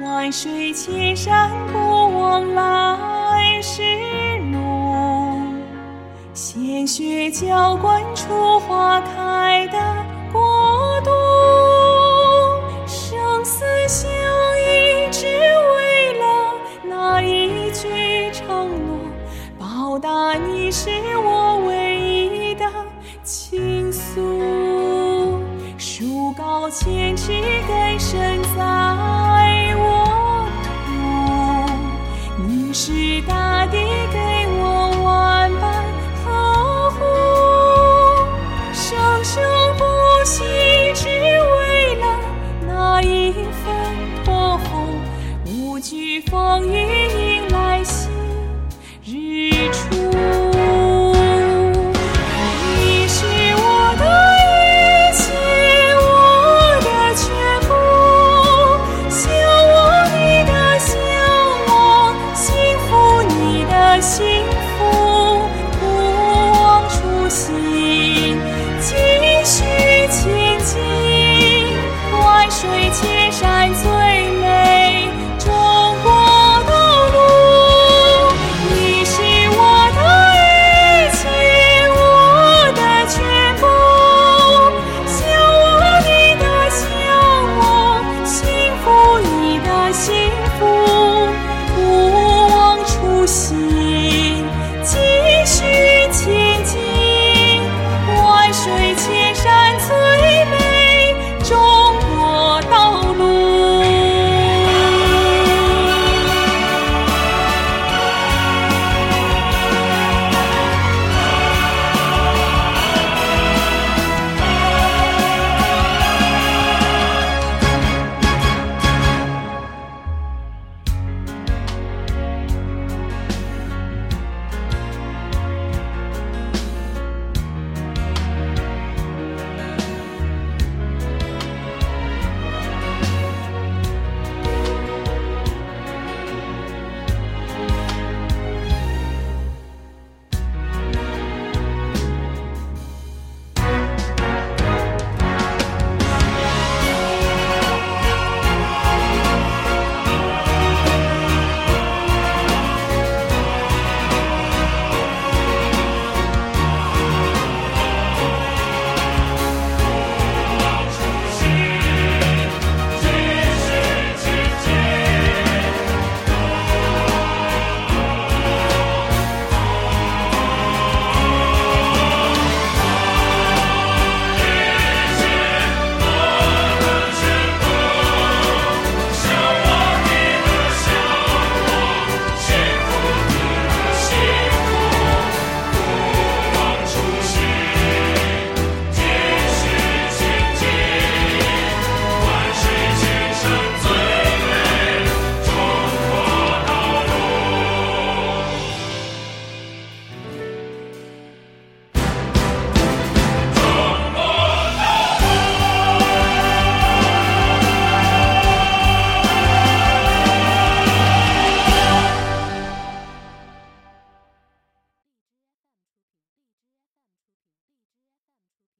万水千山不忘来时，鲜血浇灌出花开的国度。生死相依，只为了那一句承诺，报答你是我唯一的倾诉。树高千尺，根深在我土。你是大。不惧风雨迎来新日